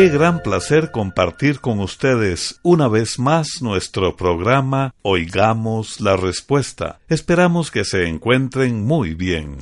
Qué gran placer compartir con ustedes una vez más nuestro programa Oigamos la Respuesta. Esperamos que se encuentren muy bien.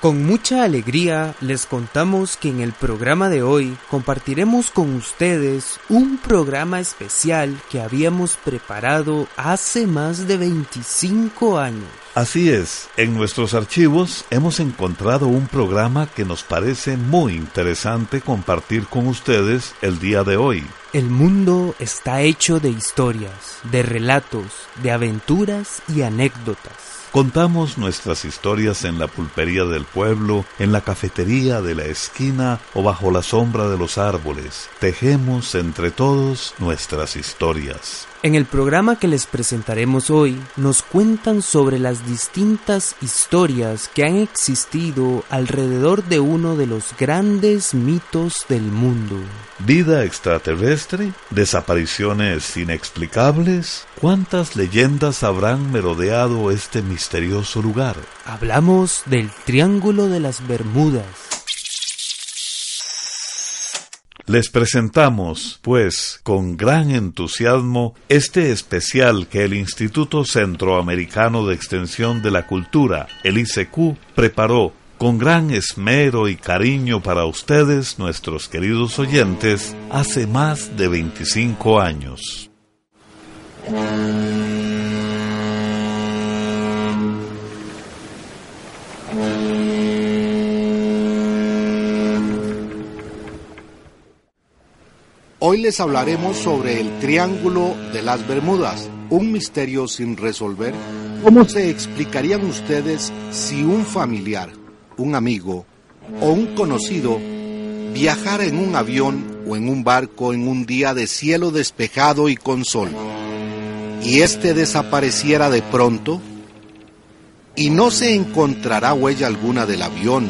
Con mucha alegría les contamos que en el programa de hoy compartiremos con ustedes un programa especial que habíamos preparado hace más de 25 años. Así es, en nuestros archivos hemos encontrado un programa que nos parece muy interesante compartir con ustedes el día de hoy. El mundo está hecho de historias, de relatos, de aventuras y anécdotas. Contamos nuestras historias en la pulpería del pueblo, en la cafetería de la esquina o bajo la sombra de los árboles. Tejemos entre todos nuestras historias. En el programa que les presentaremos hoy nos cuentan sobre las distintas historias que han existido alrededor de uno de los grandes mitos del mundo. ¿Vida extraterrestre? ¿Desapariciones inexplicables? ¿Cuántas leyendas habrán merodeado este misterioso lugar? Hablamos del Triángulo de las Bermudas les presentamos, pues, con gran entusiasmo, este especial que el Instituto Centroamericano de Extensión de la Cultura, el ICQ, preparó con gran esmero y cariño para ustedes, nuestros queridos oyentes, hace más de 25 años. Hoy les hablaremos sobre el Triángulo de las Bermudas, un misterio sin resolver. ¿Cómo se explicarían ustedes si un familiar, un amigo o un conocido viajara en un avión o en un barco en un día de cielo despejado y con sol y éste desapareciera de pronto y no se encontrará huella alguna del avión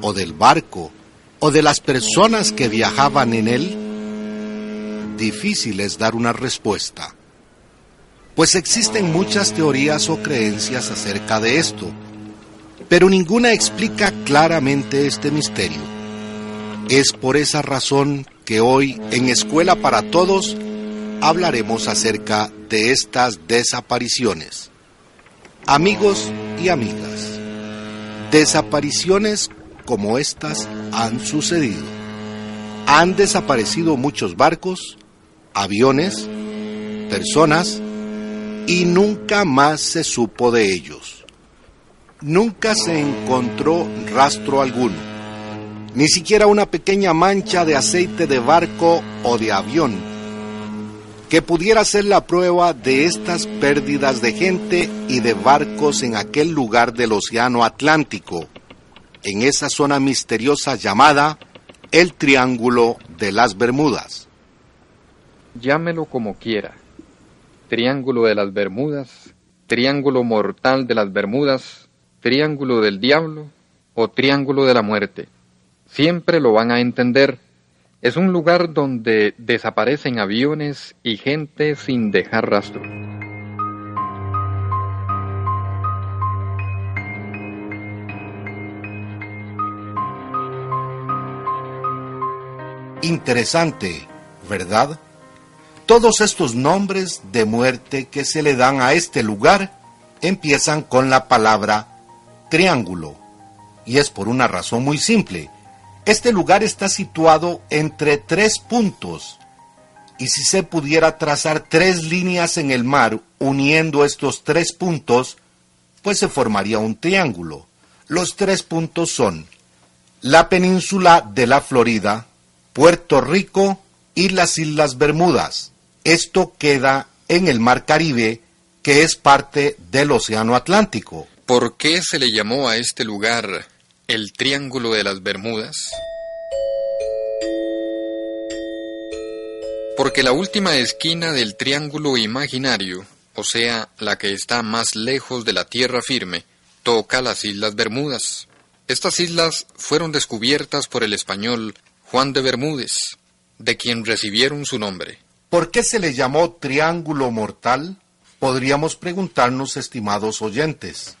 o del barco o de las personas que viajaban en él? Difícil es dar una respuesta, pues existen muchas teorías o creencias acerca de esto, pero ninguna explica claramente este misterio. Es por esa razón que hoy en Escuela para Todos hablaremos acerca de estas desapariciones. Amigos y amigas, desapariciones como estas han sucedido. Han desaparecido muchos barcos, aviones, personas, y nunca más se supo de ellos. Nunca se encontró rastro alguno, ni siquiera una pequeña mancha de aceite de barco o de avión, que pudiera ser la prueba de estas pérdidas de gente y de barcos en aquel lugar del Océano Atlántico, en esa zona misteriosa llamada el Triángulo de las Bermudas llámelo como quiera. Triángulo de las Bermudas, Triángulo mortal de las Bermudas, Triángulo del Diablo o Triángulo de la Muerte. Siempre lo van a entender. Es un lugar donde desaparecen aviones y gente sin dejar rastro. Interesante, ¿verdad? Todos estos nombres de muerte que se le dan a este lugar empiezan con la palabra triángulo. Y es por una razón muy simple. Este lugar está situado entre tres puntos y si se pudiera trazar tres líneas en el mar uniendo estos tres puntos, pues se formaría un triángulo. Los tres puntos son la península de la Florida, Puerto Rico y las Islas Bermudas. Esto queda en el Mar Caribe, que es parte del Océano Atlántico. ¿Por qué se le llamó a este lugar el Triángulo de las Bermudas? Porque la última esquina del triángulo imaginario, o sea, la que está más lejos de la tierra firme, toca las Islas Bermudas. Estas islas fueron descubiertas por el español Juan de Bermúdez, de quien recibieron su nombre. ¿Por qué se le llamó Triángulo Mortal? Podríamos preguntarnos, estimados oyentes.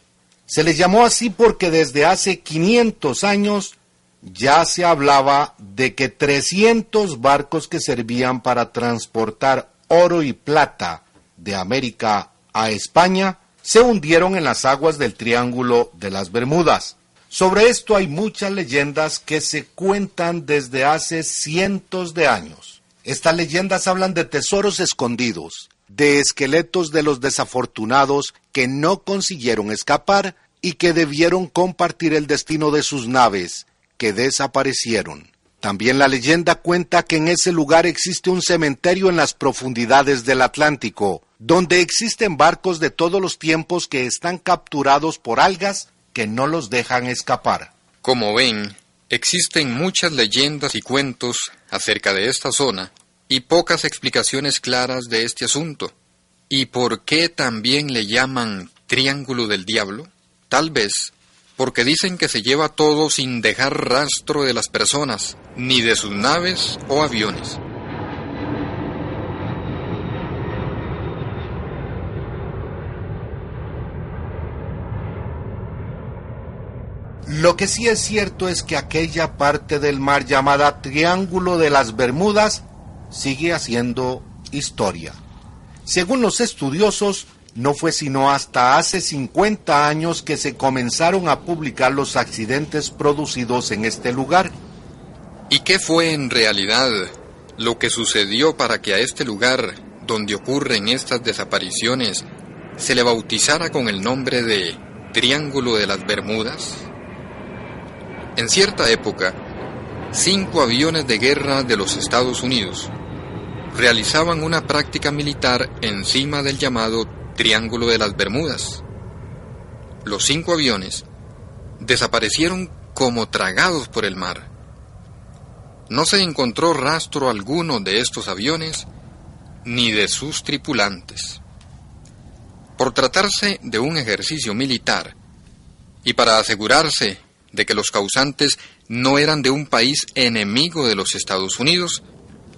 Se le llamó así porque desde hace 500 años ya se hablaba de que 300 barcos que servían para transportar oro y plata de América a España se hundieron en las aguas del Triángulo de las Bermudas. Sobre esto hay muchas leyendas que se cuentan desde hace cientos de años. Estas leyendas hablan de tesoros escondidos, de esqueletos de los desafortunados que no consiguieron escapar y que debieron compartir el destino de sus naves que desaparecieron. También la leyenda cuenta que en ese lugar existe un cementerio en las profundidades del Atlántico, donde existen barcos de todos los tiempos que están capturados por algas que no los dejan escapar. Como ven, existen muchas leyendas y cuentos acerca de esta zona y pocas explicaciones claras de este asunto. ¿Y por qué también le llaman Triángulo del Diablo? Tal vez porque dicen que se lleva todo sin dejar rastro de las personas, ni de sus naves o aviones. Lo que sí es cierto es que aquella parte del mar llamada Triángulo de las Bermudas sigue haciendo historia. Según los estudiosos, no fue sino hasta hace 50 años que se comenzaron a publicar los accidentes producidos en este lugar. ¿Y qué fue en realidad lo que sucedió para que a este lugar donde ocurren estas desapariciones se le bautizara con el nombre de Triángulo de las Bermudas? En cierta época, cinco aviones de guerra de los Estados Unidos realizaban una práctica militar encima del llamado Triángulo de las Bermudas. Los cinco aviones desaparecieron como tragados por el mar. No se encontró rastro alguno de estos aviones ni de sus tripulantes. Por tratarse de un ejercicio militar y para asegurarse de que los causantes no eran de un país enemigo de los Estados Unidos,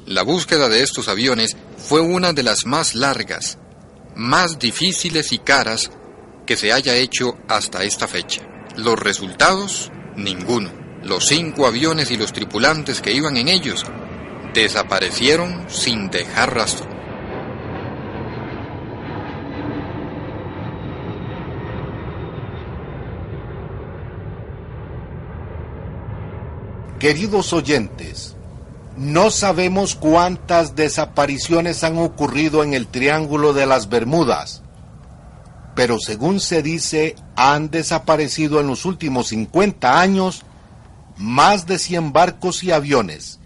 la búsqueda de estos aviones fue una de las más largas más difíciles y caras que se haya hecho hasta esta fecha. Los resultados, ninguno. Los cinco aviones y los tripulantes que iban en ellos desaparecieron sin dejar rastro. Queridos oyentes, no sabemos cuántas desapariciones han ocurrido en el Triángulo de las Bermudas, pero según se dice, han desaparecido en los últimos 50 años más de 100 barcos y aviones,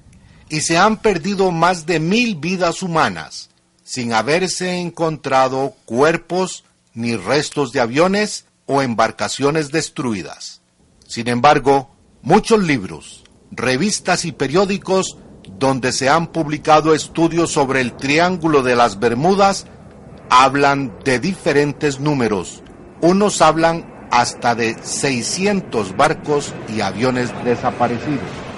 y se han perdido más de mil vidas humanas, sin haberse encontrado cuerpos ni restos de aviones o embarcaciones destruidas. Sin embargo, muchos libros, revistas y periódicos donde se han publicado estudios sobre el Triángulo de las Bermudas, hablan de diferentes números. Unos hablan hasta de 600 barcos y aviones desaparecidos.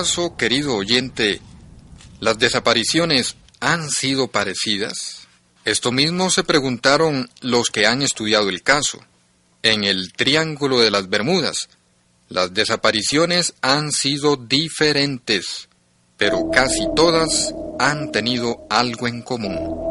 Acaso, querido oyente, las desapariciones han sido parecidas? Esto mismo se preguntaron los que han estudiado el caso. En el Triángulo de las Bermudas, las desapariciones han sido diferentes, pero casi todas han tenido algo en común.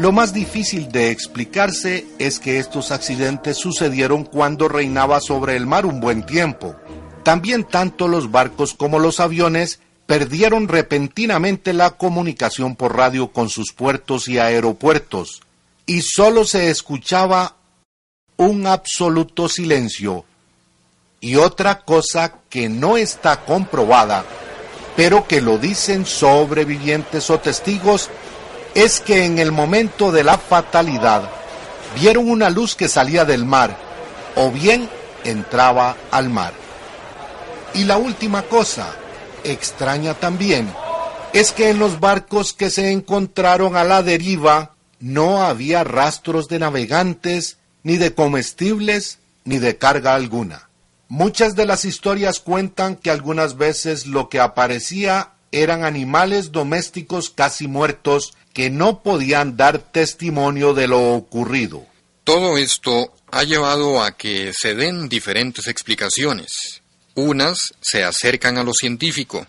Lo más difícil de explicarse es que estos accidentes sucedieron cuando reinaba sobre el mar un buen tiempo. También tanto los barcos como los aviones perdieron repentinamente la comunicación por radio con sus puertos y aeropuertos, y solo se escuchaba un absoluto silencio. Y otra cosa que no está comprobada, pero que lo dicen sobrevivientes o testigos, es que en el momento de la fatalidad vieron una luz que salía del mar o bien entraba al mar. Y la última cosa, extraña también, es que en los barcos que se encontraron a la deriva no había rastros de navegantes, ni de comestibles, ni de carga alguna. Muchas de las historias cuentan que algunas veces lo que aparecía eran animales domésticos casi muertos que no podían dar testimonio de lo ocurrido. Todo esto ha llevado a que se den diferentes explicaciones. Unas se acercan a lo científico,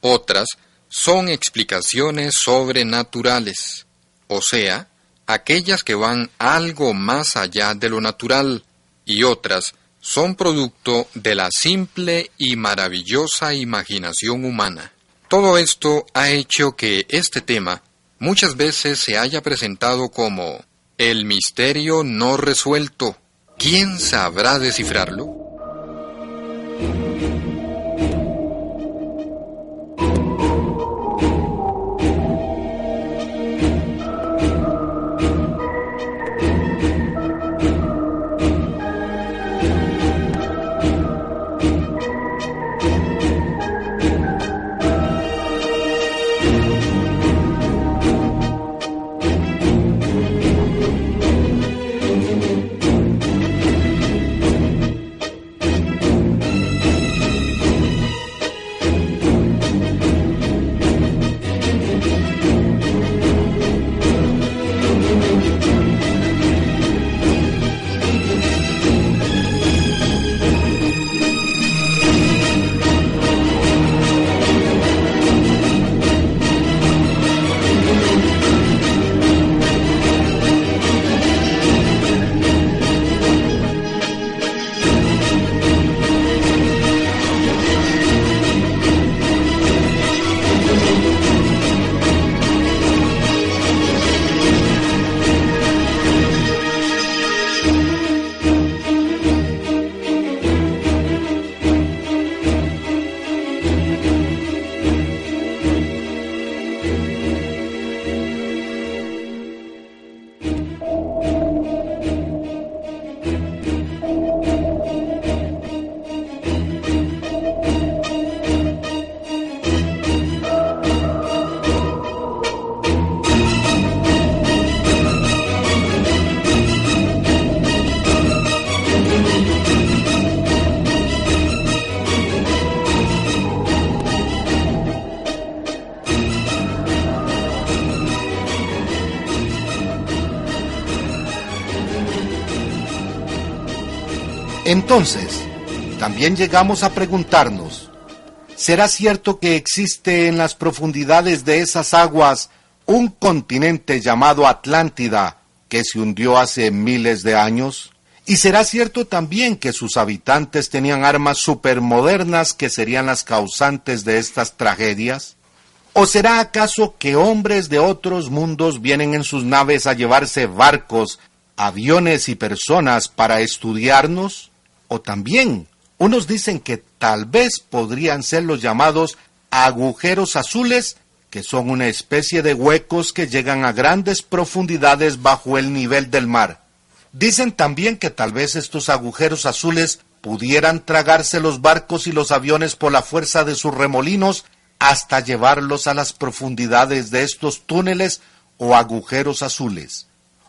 otras son explicaciones sobrenaturales, o sea, aquellas que van algo más allá de lo natural, y otras son producto de la simple y maravillosa imaginación humana. Todo esto ha hecho que este tema muchas veces se haya presentado como el misterio no resuelto. ¿Quién sabrá descifrarlo? Entonces, también llegamos a preguntarnos, ¿será cierto que existe en las profundidades de esas aguas un continente llamado Atlántida que se hundió hace miles de años? ¿Y será cierto también que sus habitantes tenían armas supermodernas que serían las causantes de estas tragedias? ¿O será acaso que hombres de otros mundos vienen en sus naves a llevarse barcos, aviones y personas para estudiarnos? O también, unos dicen que tal vez podrían ser los llamados agujeros azules, que son una especie de huecos que llegan a grandes profundidades bajo el nivel del mar. Dicen también que tal vez estos agujeros azules pudieran tragarse los barcos y los aviones por la fuerza de sus remolinos hasta llevarlos a las profundidades de estos túneles o agujeros azules.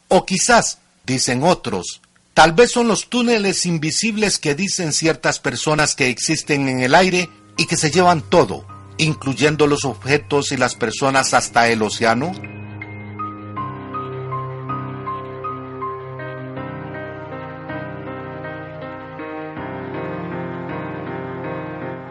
O quizás, dicen otros, tal vez son los túneles invisibles que dicen ciertas personas que existen en el aire y que se llevan todo, incluyendo los objetos y las personas hasta el océano.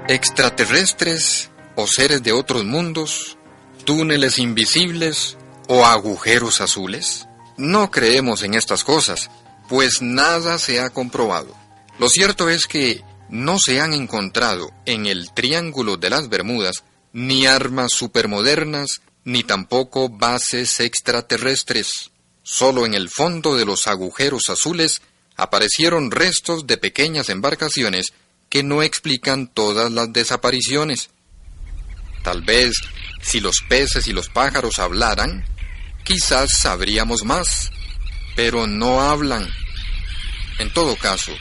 Extraterrestres o seres de otros mundos, túneles invisibles o agujeros azules? No creemos en estas cosas, pues nada se ha comprobado. Lo cierto es que no se han encontrado en el Triángulo de las Bermudas ni armas supermodernas ni tampoco bases extraterrestres. Solo en el fondo de los agujeros azules aparecieron restos de pequeñas embarcaciones que no explican todas las desapariciones. Tal vez, si los peces y los pájaros hablaran, quizás sabríamos más, pero no hablan. En todo caso,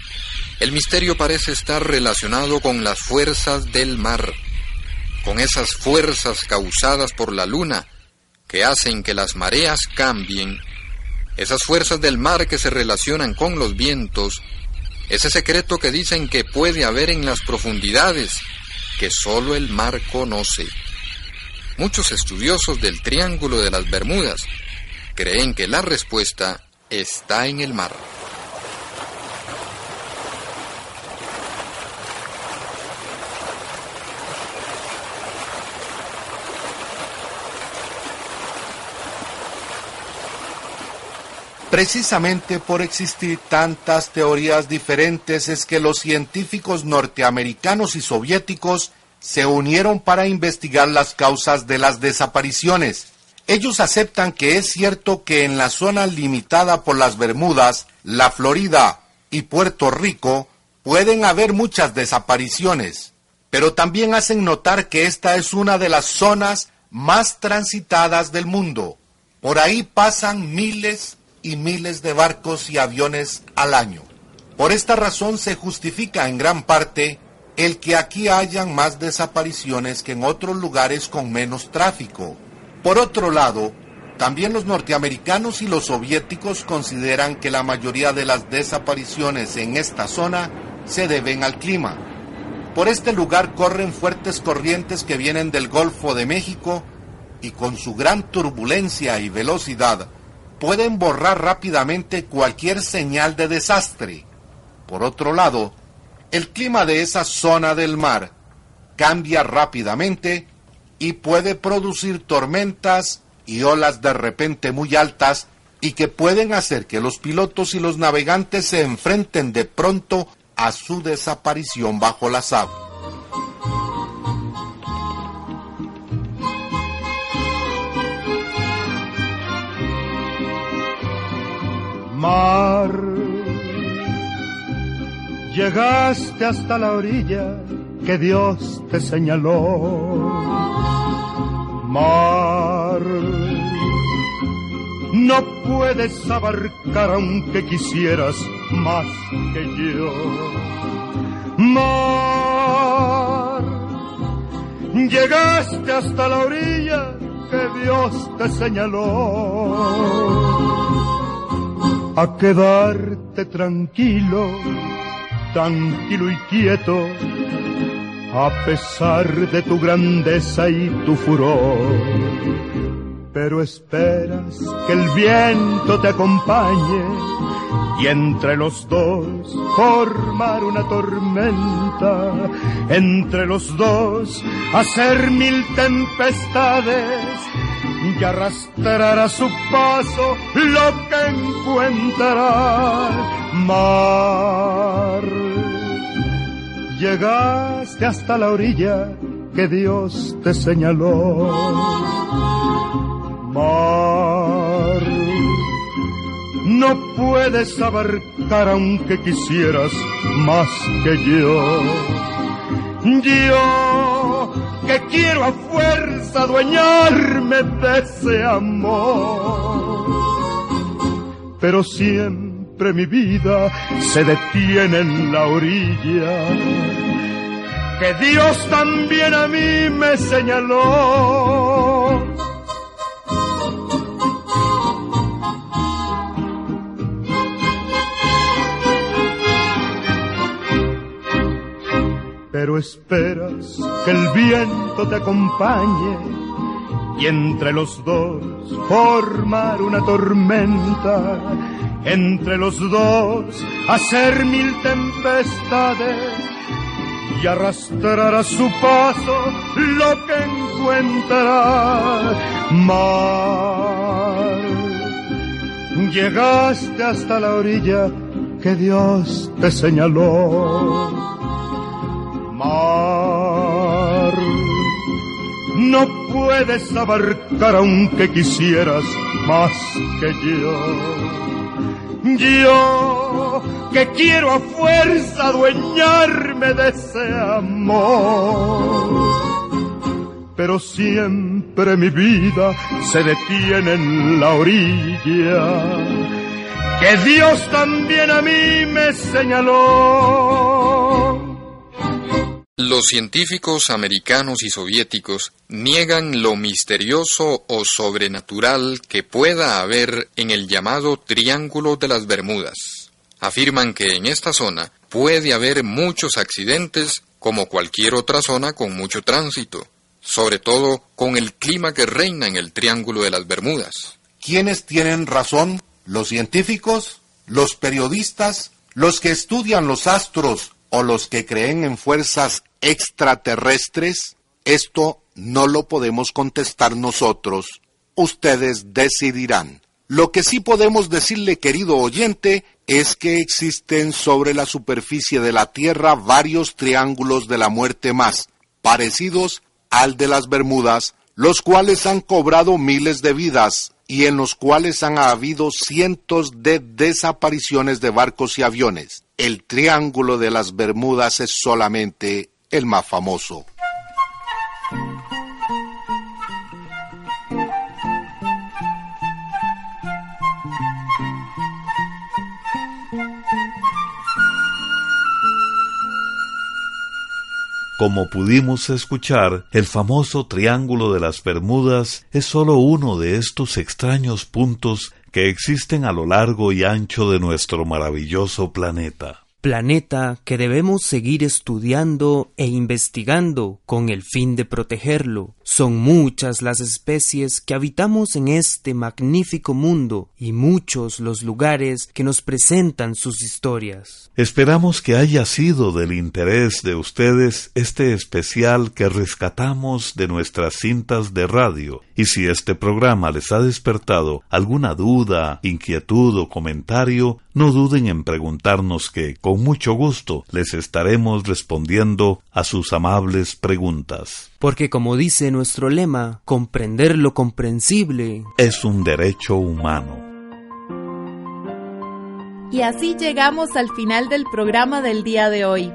el misterio parece estar relacionado con las fuerzas del mar, con esas fuerzas causadas por la luna que hacen que las mareas cambien, esas fuerzas del mar que se relacionan con los vientos ese secreto que dicen que puede haber en las profundidades, que solo el mar conoce. Muchos estudiosos del Triángulo de las Bermudas creen que la respuesta está en el mar. Precisamente por existir tantas teorías diferentes es que los científicos norteamericanos y soviéticos se unieron para investigar las causas de las desapariciones. Ellos aceptan que es cierto que en la zona limitada por las Bermudas, la Florida y Puerto Rico pueden haber muchas desapariciones, pero también hacen notar que esta es una de las zonas más transitadas del mundo. Por ahí pasan miles y miles de barcos y aviones al año. Por esta razón se justifica en gran parte el que aquí hayan más desapariciones que en otros lugares con menos tráfico. Por otro lado, también los norteamericanos y los soviéticos consideran que la mayoría de las desapariciones en esta zona se deben al clima. Por este lugar corren fuertes corrientes que vienen del Golfo de México y con su gran turbulencia y velocidad pueden borrar rápidamente cualquier señal de desastre. Por otro lado, el clima de esa zona del mar cambia rápidamente y puede producir tormentas y olas de repente muy altas y que pueden hacer que los pilotos y los navegantes se enfrenten de pronto a su desaparición bajo las aguas. mar. Llegaste hasta la orilla que Dios te señaló. Mar, no puedes abarcar aunque quisieras más que yo. Mar, llegaste hasta la orilla que Dios te señaló a quedarte tranquilo, tranquilo y quieto, a pesar de tu grandeza y tu furor. Pero esperas que el viento te acompañe y entre los dos formar una tormenta, entre los dos hacer mil tempestades y arrastrar a su paso lo que encuentra mar. Llegaste hasta la orilla que Dios te señaló. Mar, no puedes abarcar aunque quisieras más que yo. Yo que quiero a fuerza adueñarme de ese amor. Pero siempre mi vida se detiene en la orilla que Dios también a mí me señaló. Pero esperas que el viento te acompañe y entre los dos formar una tormenta, entre los dos hacer mil tempestades y arrastrar a su paso lo que encuentra. Mar, llegaste hasta la orilla que Dios te señaló. Mar, no puedes abarcar aunque quisieras más que yo. Yo que quiero a fuerza adueñarme de ese amor. Pero siempre mi vida se detiene en la orilla que Dios también a mí me señaló. Los científicos americanos y soviéticos niegan lo misterioso o sobrenatural que pueda haber en el llamado Triángulo de las Bermudas. Afirman que en esta zona puede haber muchos accidentes como cualquier otra zona con mucho tránsito, sobre todo con el clima que reina en el Triángulo de las Bermudas. ¿Quiénes tienen razón? ¿Los científicos? ¿Los periodistas? ¿Los que estudian los astros o los que creen en fuerzas extraterrestres? Esto no lo podemos contestar nosotros. Ustedes decidirán. Lo que sí podemos decirle, querido oyente, es que existen sobre la superficie de la Tierra varios triángulos de la muerte más, parecidos al de las Bermudas, los cuales han cobrado miles de vidas y en los cuales han habido cientos de desapariciones de barcos y aviones. El Triángulo de las Bermudas es solamente el más famoso. Como pudimos escuchar, el famoso Triángulo de las Bermudas es sólo uno de estos extraños puntos que existen a lo largo y ancho de nuestro maravilloso planeta planeta que debemos seguir estudiando e investigando con el fin de protegerlo. Son muchas las especies que habitamos en este magnífico mundo y muchos los lugares que nos presentan sus historias. Esperamos que haya sido del interés de ustedes este especial que rescatamos de nuestras cintas de radio y si este programa les ha despertado alguna duda, inquietud o comentario, no duden en preguntarnos que, con mucho gusto, les estaremos respondiendo a sus amables preguntas. Porque como dice nuestro lema, comprender lo comprensible es un derecho humano. Y así llegamos al final del programa del día de hoy.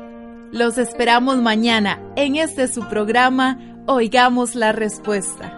Los esperamos mañana en este su programa Oigamos la Respuesta.